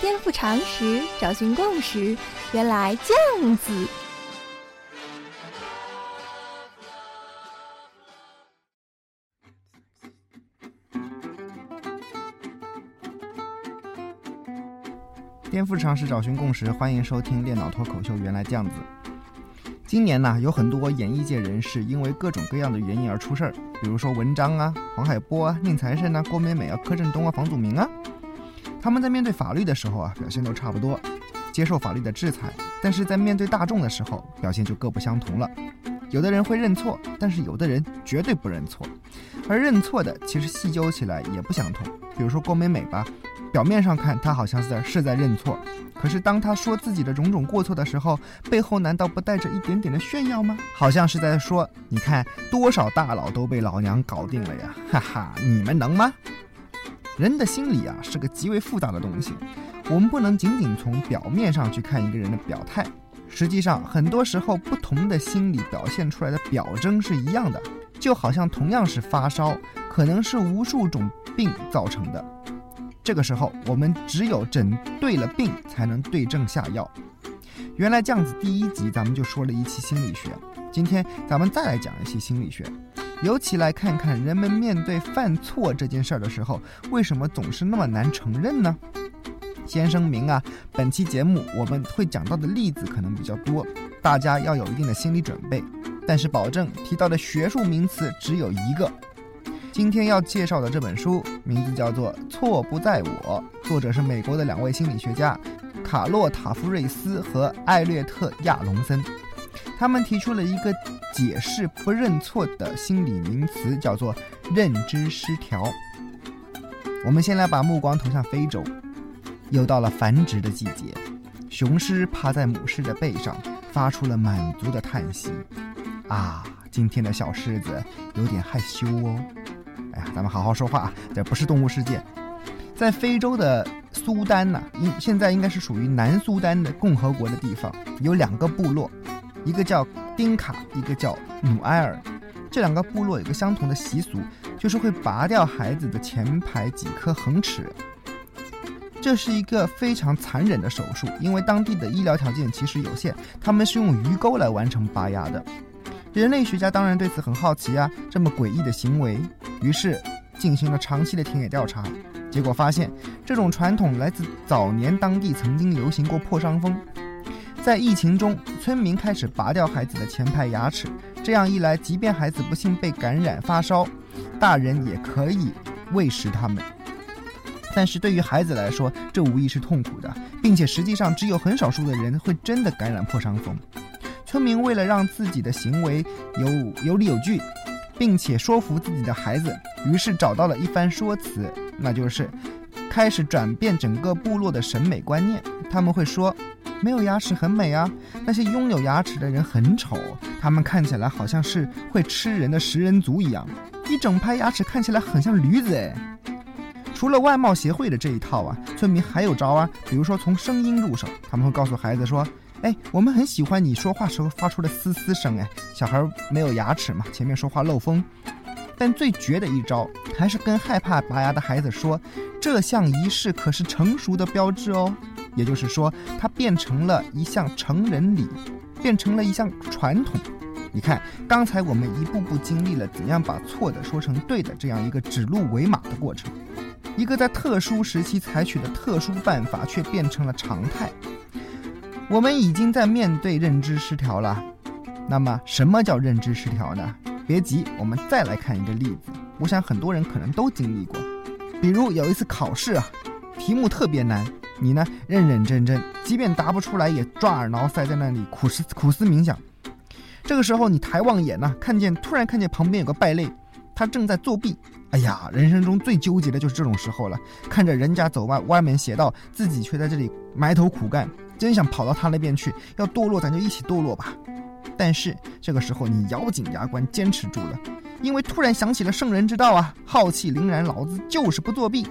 颠覆常识，找寻共识，原来这样子。颠覆常识，找寻共识，欢迎收听电脑脱口秀。原来这样子。今年呢，有很多演艺界人士因为各种各样的原因而出事儿，比如说文章啊、黄海波啊、宁财神啊、郭美美啊、柯震东啊、房祖名啊。他们在面对法律的时候啊，表现都差不多，接受法律的制裁；但是在面对大众的时候，表现就各不相同了。有的人会认错，但是有的人绝对不认错。而认错的，其实细究起来也不相同。比如说郭美美吧。表面上看，他好像是在是在认错，可是当他说自己的种种过错的时候，背后难道不带着一点点的炫耀吗？好像是在说，你看多少大佬都被老娘搞定了呀，哈哈，你们能吗？人的心理啊，是个极为复杂的东西，我们不能仅仅从表面上去看一个人的表态，实际上很多时候不同的心理表现出来的表征是一样的，就好像同样是发烧，可能是无数种病造成的。这个时候，我们只有诊对了病，才能对症下药。原来这样子，第一集咱们就说了一期心理学，今天咱们再来讲一期心理学，尤其来看看人们面对犯错这件事儿的时候，为什么总是那么难承认呢？先声明啊，本期节目我们会讲到的例子可能比较多，大家要有一定的心理准备，但是保证提到的学术名词只有一个。今天要介绍的这本书名字叫做《错不在我》，作者是美国的两位心理学家卡洛塔夫瑞斯和艾略特亚隆森。他们提出了一个解释不认错的心理名词，叫做认知失调。我们先来把目光投向非洲，又到了繁殖的季节，雄狮趴在母狮的背上，发出了满足的叹息。啊，今天的小狮子有点害羞哦。哎呀，咱们好好说话啊！这不是动物世界，在非洲的苏丹呐，应现在应该是属于南苏丹的共和国的地方，有两个部落，一个叫丁卡，一个叫努埃尔。这两个部落有个相同的习俗，就是会拔掉孩子的前排几颗恒齿。这是一个非常残忍的手术，因为当地的医疗条件其实有限，他们是用鱼钩来完成拔牙的。人类学家当然对此很好奇啊，这么诡异的行为。于是进行了长期的田野调查，结果发现这种传统来自早年当地曾经流行过破伤风。在疫情中，村民开始拔掉孩子的前排牙齿，这样一来，即便孩子不幸被感染发烧，大人也可以喂食他们。但是对于孩子来说，这无疑是痛苦的，并且实际上只有很少数的人会真的感染破伤风。村民为了让自己的行为有有理有据。并且说服自己的孩子，于是找到了一番说辞，那就是开始转变整个部落的审美观念。他们会说，没有牙齿很美啊，那些拥有牙齿的人很丑，他们看起来好像是会吃人的食人族一样，一整排牙齿看起来很像驴子哎。除了外貌协会的这一套啊，村民还有招啊，比如说从声音入手，他们会告诉孩子说。哎，我们很喜欢你说话时候发出的嘶嘶声。哎，小孩没有牙齿嘛，前面说话漏风。但最绝的一招，还是跟害怕拔牙的孩子说，这项仪式可是成熟的标志哦。也就是说，它变成了一项成人礼，变成了一项传统。你看，刚才我们一步步经历了怎样把错的说成对的这样一个指鹿为马的过程，一个在特殊时期采取的特殊办法，却变成了常态。我们已经在面对认知失调了，那么什么叫认知失调呢？别急，我们再来看一个例子。我想很多人可能都经历过，比如有一次考试啊，题目特别难，你呢认认真真，即便答不出来也抓耳挠腮在那里苦思苦思冥想。这个时候你抬望眼呢，看见突然看见旁边有个败类，他正在作弊。哎呀，人生中最纠结的就是这种时候了，看着人家走歪歪门邪道，自己却在这里埋头苦干。真想跑到他那边去，要堕落咱就一起堕落吧。但是这个时候你咬紧牙关坚持住了，因为突然想起了圣人之道啊，浩气凛然，老子就是不作弊。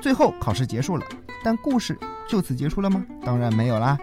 最后考试结束了，但故事就此结束了吗？当然没有啦。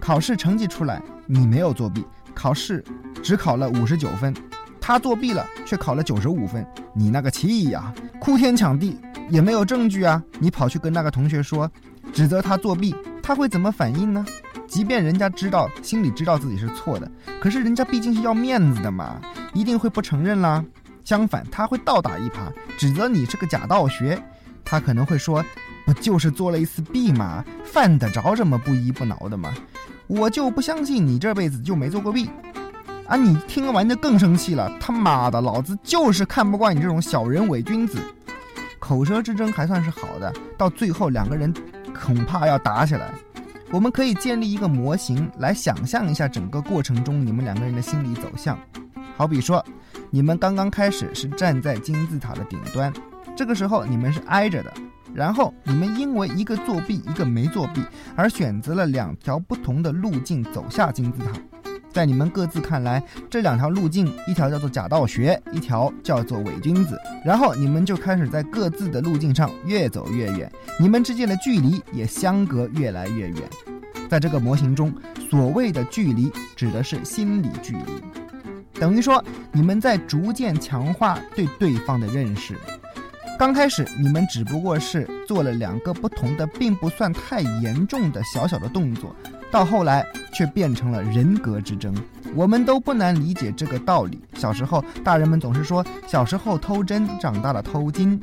考试成绩出来，你没有作弊，考试只考了五十九分，他作弊了却考了九十五分，你那个气呀，哭天抢地，也没有证据啊。你跑去跟那个同学说，指责他作弊，他会怎么反应呢？即便人家知道，心里知道自己是错的，可是人家毕竟是要面子的嘛，一定会不承认啦。相反，他会倒打一耙，指责你是个假道学。他可能会说：“不就是做了一次弊吗？犯得着这么不依不挠的吗？我就不相信你这辈子就没做过弊。”啊，你听完就更生气了。他妈的，老子就是看不惯你这种小人伪君子。口舌之争还算是好的，到最后两个人恐怕要打起来。我们可以建立一个模型来想象一下整个过程中你们两个人的心理走向。好比说，你们刚刚开始是站在金字塔的顶端，这个时候你们是挨着的。然后你们因为一个作弊，一个没作弊，而选择了两条不同的路径走下金字塔。在你们各自看来，这两条路径，一条叫做假道学，一条叫做伪君子。然后你们就开始在各自的路径上越走越远，你们之间的距离也相隔越来越远。在这个模型中，所谓的距离指的是心理距离，等于说你们在逐渐强化对对方的认识。刚开始你们只不过是做了两个不同的，并不算太严重的小小的动作，到后来却变成了人格之争。我们都不难理解这个道理。小时候，大人们总是说小时候偷针，长大了偷金，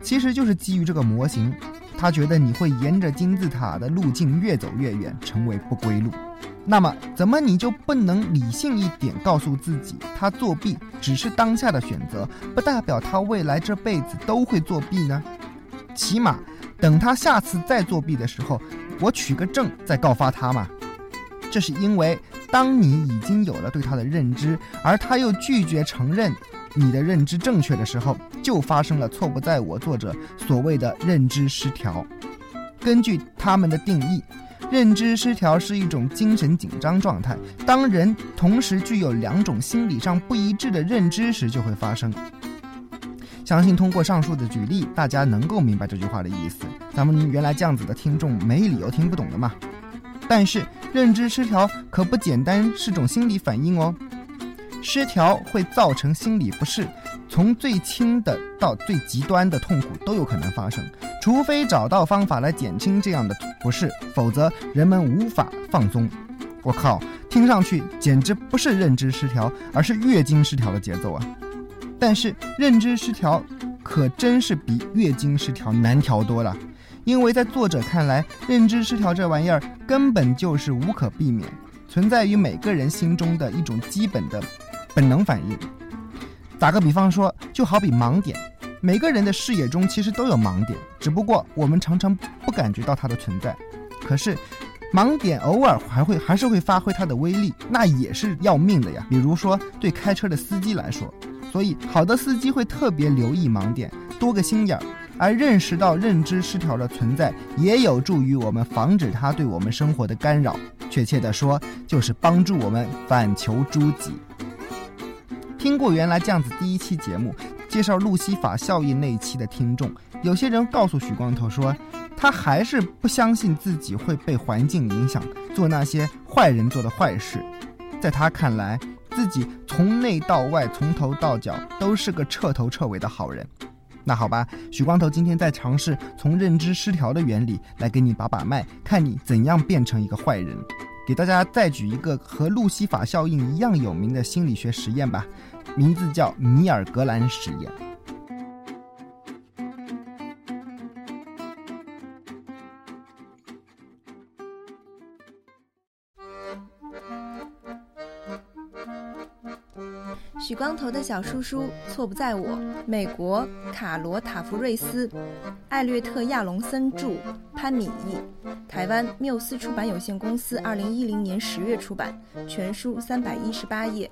其实就是基于这个模型。他觉得你会沿着金字塔的路径越走越远，成为不归路。那么，怎么你就不能理性一点，告诉自己他作弊只是当下的选择，不代表他未来这辈子都会作弊呢？起码等他下次再作弊的时候，我取个证再告发他嘛。这是因为，当你已经有了对他的认知，而他又拒绝承认。你的认知正确的时候，就发生了错不在我作者所谓的认知失调。根据他们的定义，认知失调是一种精神紧张状态，当人同时具有两种心理上不一致的认知时就会发生。相信通过上述的举例，大家能够明白这句话的意思。咱们原来这样子的听众没理由听不懂的嘛。但是认知失调可不简单是种心理反应哦。失调会造成心理不适，从最轻的到最极端的痛苦都有可能发生。除非找到方法来减轻这样的不适，否则人们无法放松。我靠，听上去简直不是认知失调，而是月经失调的节奏啊！但是认知失调可真是比月经失调难调多了，因为在作者看来，认知失调这玩意儿根本就是无可避免，存在于每个人心中的一种基本的。本能反应，打个比方说，就好比盲点，每个人的视野中其实都有盲点，只不过我们常常不感觉到它的存在。可是，盲点偶尔还会还是会发挥它的威力，那也是要命的呀。比如说，对开车的司机来说，所以好的司机会特别留意盲点，多个心眼儿，而认识到认知失调的存在，也有助于我们防止它对我们生活的干扰。确切的说，就是帮助我们反求诸己。听过原来这样子第一期节目介绍路西法效应那一期的听众，有些人告诉许光头说，他还是不相信自己会被环境影响，做那些坏人做的坏事。在他看来，自己从内到外，从头到脚都是个彻头彻尾的好人。那好吧，许光头今天在尝试从认知失调的原理来给你把把脉，看你怎样变成一个坏人。给大家再举一个和路西法效应一样有名的心理学实验吧。名字叫米尔格兰实验。光头的小叔叔错不在我。美国卡罗塔弗瑞斯、艾略特亚龙森著，潘敏译，台湾缪斯出版有限公司二零一零年十月出版，全书三百一十八页。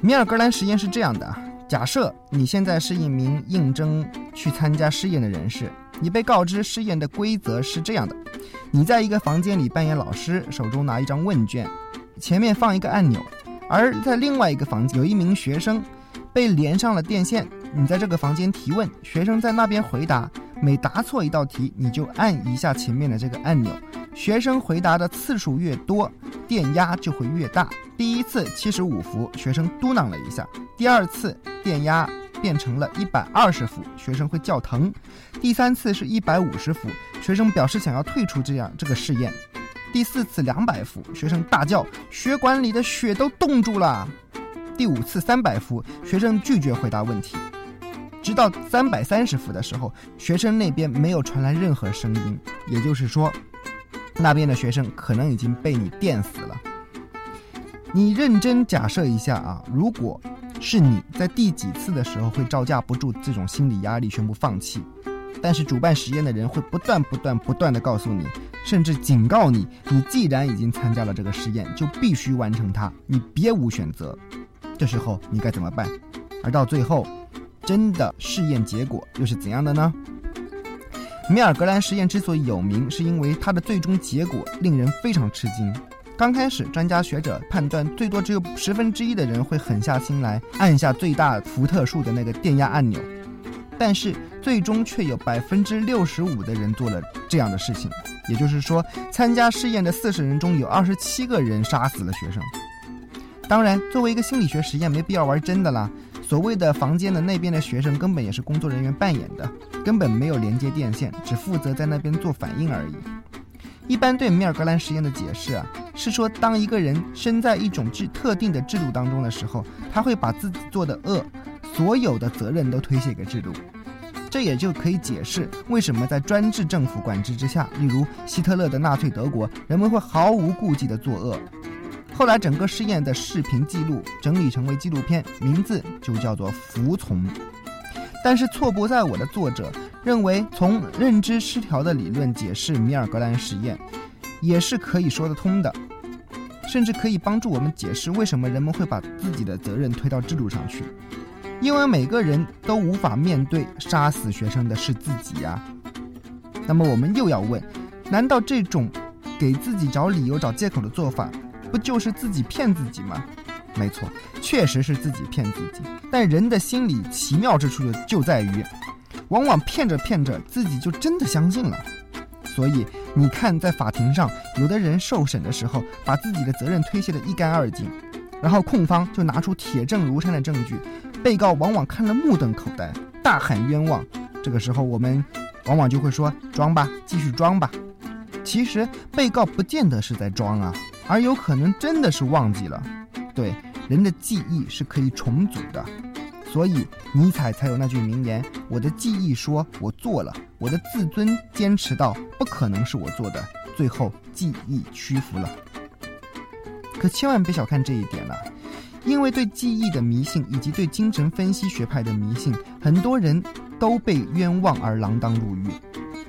米尔格兰实验是这样的：假设你现在是一名应征去参加试验的人士，你被告知试验的规则是这样的：你在一个房间里扮演老师，手中拿一张问卷，前面放一个按钮；而在另外一个房间有一名学生，被连上了电线。你在这个房间提问，学生在那边回答，每答错一道题，你就按一下前面的这个按钮。学生回答的次数越多，电压就会越大。第一次七十五伏，学生嘟囔了一下；第二次电压变成了一百二十伏，学生会叫疼；第三次是一百五十伏，学生表示想要退出这样这个试验；第四次两百伏，学生大叫血管里的血都冻住了；第五次三百伏，学生拒绝回答问题。直到三百三十伏的时候，学生那边没有传来任何声音，也就是说，那边的学生可能已经被你电死了。你认真假设一下啊，如果是你在第几次的时候会招架不住这种心理压力宣布放弃？但是主办实验的人会不断、不断、不断的告诉你，甚至警告你：你既然已经参加了这个实验，就必须完成它，你别无选择。这时候你该怎么办？而到最后。真的试验结果又是怎样的呢？米尔格兰实验之所以有名，是因为它的最终结果令人非常吃惊。刚开始，专家学者判断最多只有十分之一的人会狠下心来按下最大伏特数的那个电压按钮，但是最终却有百分之六十五的人做了这样的事情。也就是说，参加试验的四十人中有二十七个人杀死了学生。当然，作为一个心理学实验，没必要玩真的啦。所谓的房间的那边的学生根本也是工作人员扮演的，根本没有连接电线，只负责在那边做反应而已。一般对米尔格兰实验的解释啊，是说当一个人身在一种制特定的制度当中的时候，他会把自己做的恶，所有的责任都推卸给制度。这也就可以解释为什么在专制政府管制之下，例如希特勒的纳粹德国，人们会毫无顾忌地作恶。后来，整个试验的视频记录整理成为纪录片，名字就叫做《服从》。但是错不在我的作者认为，从认知失调的理论解释米尔格兰实验，也是可以说得通的，甚至可以帮助我们解释为什么人们会把自己的责任推到制度上去。因为每个人都无法面对杀死学生的是自己呀。那么我们又要问：难道这种给自己找理由、找借口的做法？不就是自己骗自己吗？没错，确实是自己骗自己。但人的心理奇妙之处就就在于，往往骗着骗着，自己就真的相信了。所以你看，在法庭上，有的人受审的时候，把自己的责任推卸得一干二净，然后控方就拿出铁证如山的证据，被告往往看了目瞪口呆，大喊冤枉。这个时候，我们往往就会说：装吧，继续装吧。其实被告不见得是在装啊。而有可能真的是忘记了，对人的记忆是可以重组的，所以尼采才有那句名言：“我的记忆说我做了，我的自尊坚持到不可能是我做的，最后记忆屈服了。”可千万别小看这一点了，因为对记忆的迷信以及对精神分析学派的迷信，很多人都被冤枉而锒铛入狱。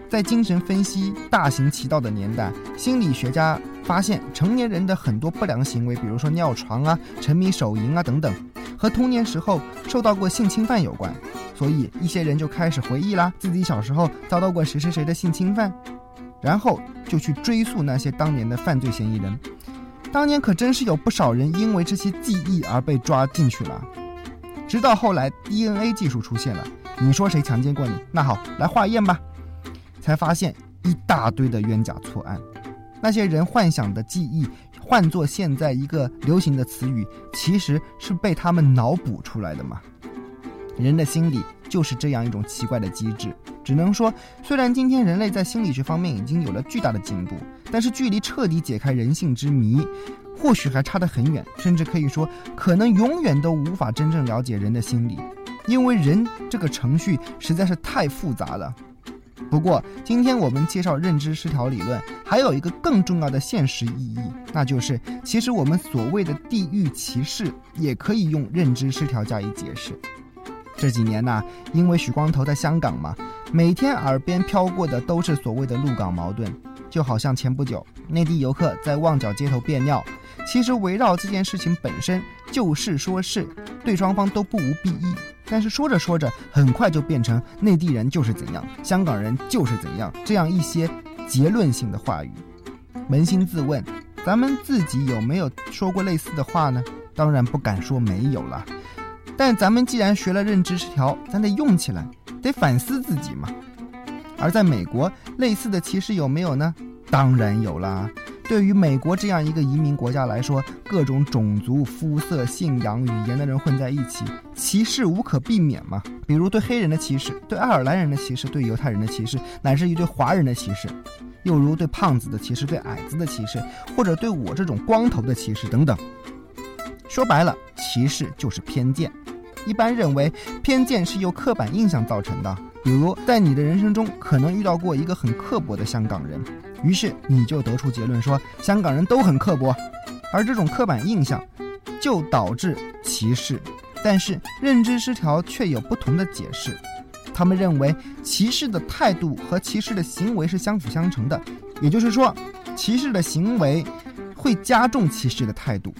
在精神分析大行其道的年代，心理学家。发现成年人的很多不良行为，比如说尿床啊、沉迷手淫啊等等，和童年时候受到过性侵犯有关。所以一些人就开始回忆啦，自己小时候遭到过谁谁谁的性侵犯，然后就去追溯那些当年的犯罪嫌疑人。当年可真是有不少人因为这些记忆而被抓进去了。直到后来 DNA 技术出现了，你说谁强奸过你？那好，来化验吧，才发现一大堆的冤假错案。那些人幻想的记忆，换作现在一个流行的词语，其实是被他们脑补出来的嘛。人的心理就是这样一种奇怪的机制。只能说，虽然今天人类在心理学方面已经有了巨大的进步，但是距离彻底解开人性之谜，或许还差得很远，甚至可以说，可能永远都无法真正了解人的心理，因为人这个程序实在是太复杂了。不过，今天我们介绍认知失调理论，还有一个更重要的现实意义，那就是其实我们所谓的地域歧视，也可以用认知失调加以解释。这几年呢，因为许光头在香港嘛，每天耳边飘过的都是所谓的陆港矛盾，就好像前不久内地游客在旺角街头便尿，其实围绕这件事情本身就事说事，对双方都不无裨益。但是说着说着，很快就变成内地人就是怎样，香港人就是怎样这样一些结论性的话语。扪心自问，咱们自己有没有说过类似的话呢？当然不敢说没有了。但咱们既然学了认知失调，咱得用起来，得反思自己嘛。而在美国，类似的歧视有没有呢？当然有啦。对于美国这样一个移民国家来说，各种种族、肤色、信仰、语言的人混在一起，歧视无可避免嘛。比如对黑人的歧视，对爱尔兰人的歧视，对犹太人的歧视，乃至于对华人的歧视，又如对胖子的歧视，对矮子的歧视，或者对我这种光头的歧视等等。说白了，歧视就是偏见。一般认为，偏见是由刻板印象造成的。比如，在你的人生中可能遇到过一个很刻薄的香港人，于是你就得出结论说香港人都很刻薄，而这种刻板印象就导致歧视。但是认知失调却有不同的解释，他们认为歧视的态度和歧视的行为是相辅相成的，也就是说，歧视的行为会加重歧视的态度。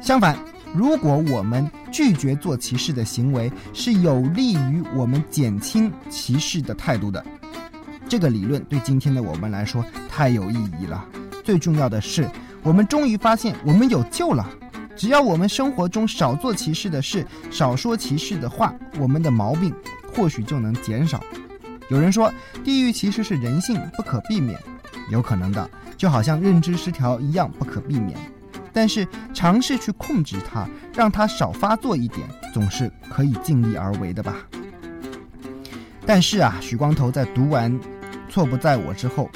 相反。如果我们拒绝做歧视的行为，是有利于我们减轻歧视的态度的。这个理论对今天的我们来说太有意义了。最重要的是，我们终于发现我们有救了。只要我们生活中少做歧视的事，少说歧视的话，我们的毛病或许就能减少。有人说，地域歧视是人性，不可避免。有可能的，就好像认知失调一样不可避免。但是尝试去控制它，让它少发作一点，总是可以尽力而为的吧。但是啊，许光头在读完《错不在我》之后，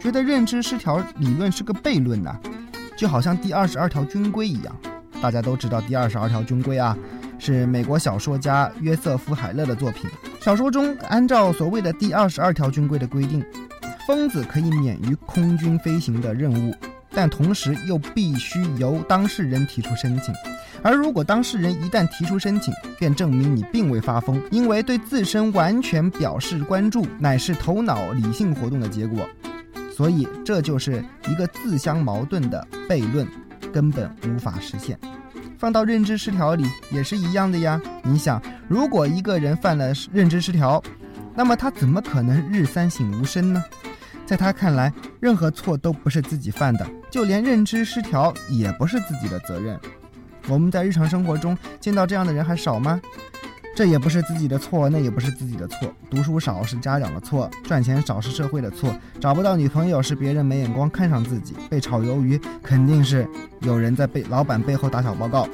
觉得认知失调理论是个悖论呐，就好像第二十二条军规一样。大家都知道第二十二条军规啊，是美国小说家约瑟夫·海勒的作品。小说中按照所谓的第二十二条军规的规定，疯子可以免于空军飞行的任务。但同时又必须由当事人提出申请，而如果当事人一旦提出申请，便证明你并未发疯，因为对自身完全表示关注乃是头脑理性活动的结果，所以这就是一个自相矛盾的悖论，根本无法实现。放到认知失调里也是一样的呀。你想，如果一个人犯了认知失调，那么他怎么可能日三省吾身呢？在他看来，任何错都不是自己犯的，就连认知失调也不是自己的责任。我们在日常生活中见到这样的人还少吗？这也不是自己的错，那也不是自己的错。读书少是家长的错，赚钱少是社会的错，找不到女朋友是别人没眼光看上自己，被炒鱿鱼肯定是有人在背老板背后打小报告。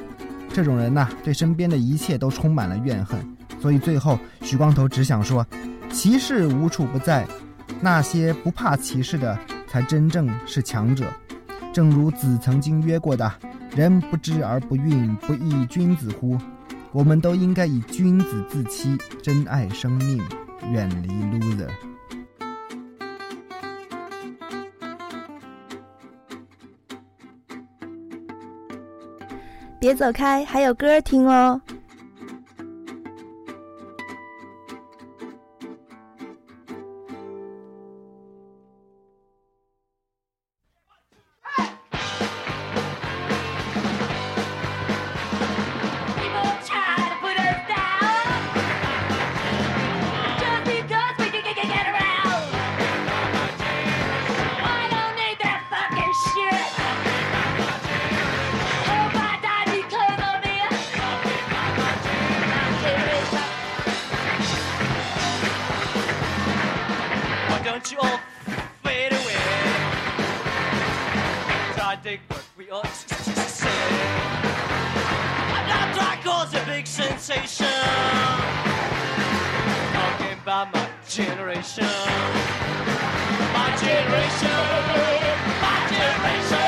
这种人呐，对身边的一切都充满了怨恨，所以最后徐光头只想说：歧视无处不在。那些不怕歧视的，才真正是强者。正如子曾经约过的：“人不知而不愠，不亦君子乎？”我们都应该以君子自欺，珍爱生命，远离 loser。别走开，还有歌听哦。generation. My generation. My generation.